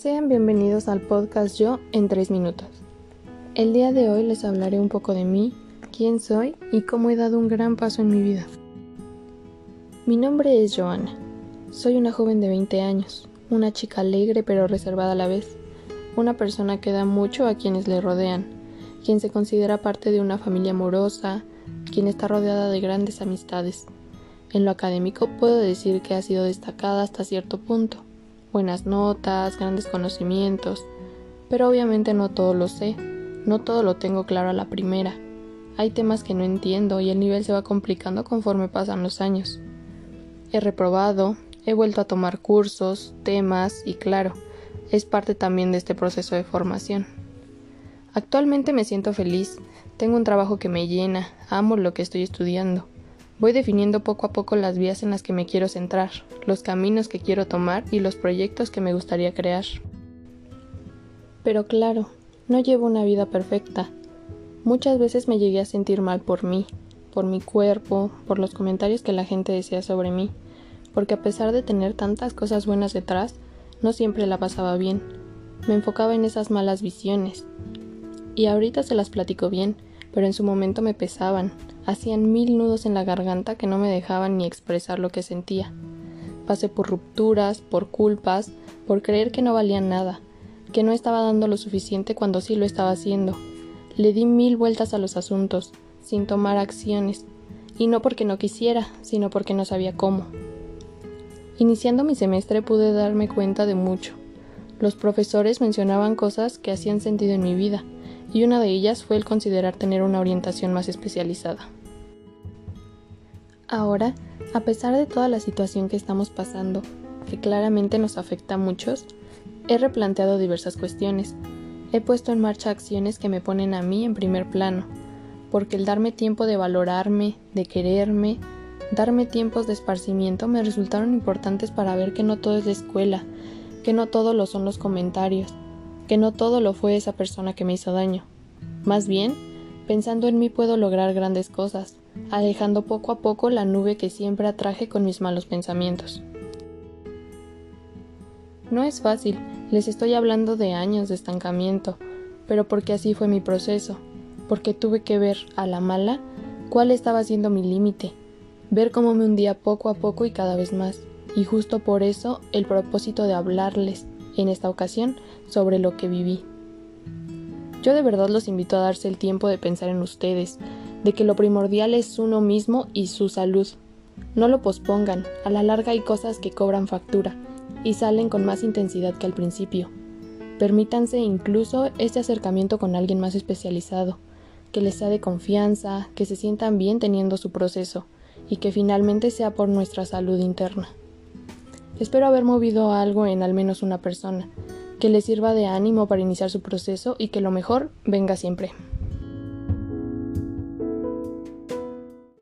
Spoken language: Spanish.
Sean bienvenidos al podcast Yo en 3 minutos. El día de hoy les hablaré un poco de mí, quién soy y cómo he dado un gran paso en mi vida. Mi nombre es Joana. Soy una joven de 20 años, una chica alegre pero reservada a la vez, una persona que da mucho a quienes le rodean, quien se considera parte de una familia amorosa, quien está rodeada de grandes amistades. En lo académico puedo decir que ha sido destacada hasta cierto punto buenas notas, grandes conocimientos, pero obviamente no todo lo sé, no todo lo tengo claro a la primera. Hay temas que no entiendo y el nivel se va complicando conforme pasan los años. He reprobado, he vuelto a tomar cursos, temas y claro, es parte también de este proceso de formación. Actualmente me siento feliz, tengo un trabajo que me llena, amo lo que estoy estudiando. Voy definiendo poco a poco las vías en las que me quiero centrar, los caminos que quiero tomar y los proyectos que me gustaría crear. Pero claro, no llevo una vida perfecta. Muchas veces me llegué a sentir mal por mí, por mi cuerpo, por los comentarios que la gente decía sobre mí, porque a pesar de tener tantas cosas buenas detrás, no siempre la pasaba bien. Me enfocaba en esas malas visiones. Y ahorita se las platico bien, pero en su momento me pesaban, hacían mil nudos en la garganta que no me dejaban ni expresar lo que sentía. Pasé por rupturas, por culpas, por creer que no valía nada, que no estaba dando lo suficiente cuando sí lo estaba haciendo. Le di mil vueltas a los asuntos, sin tomar acciones, y no porque no quisiera, sino porque no sabía cómo. Iniciando mi semestre pude darme cuenta de mucho. Los profesores mencionaban cosas que hacían sentido en mi vida, y una de ellas fue el considerar tener una orientación más especializada. Ahora, a pesar de toda la situación que estamos pasando, que claramente nos afecta a muchos, he replanteado diversas cuestiones. He puesto en marcha acciones que me ponen a mí en primer plano, porque el darme tiempo de valorarme, de quererme, darme tiempos de esparcimiento me resultaron importantes para ver que no todo es de escuela, que no todo lo son los comentarios, que no todo lo fue esa persona que me hizo daño. Más bien, pensando en mí puedo lograr grandes cosas, alejando poco a poco la nube que siempre atraje con mis malos pensamientos. No es fácil, les estoy hablando de años de estancamiento, pero porque así fue mi proceso, porque tuve que ver a la mala cuál estaba siendo mi límite, ver cómo me hundía poco a poco y cada vez más, y justo por eso el propósito de hablarles, en esta ocasión, sobre lo que viví. Yo de verdad los invito a darse el tiempo de pensar en ustedes, de que lo primordial es uno mismo y su salud. No lo pospongan, a la larga hay cosas que cobran factura y salen con más intensidad que al principio. Permítanse incluso este acercamiento con alguien más especializado, que les sea de confianza, que se sientan bien teniendo su proceso y que finalmente sea por nuestra salud interna. Espero haber movido algo en al menos una persona, que le sirva de ánimo para iniciar su proceso y que lo mejor venga siempre.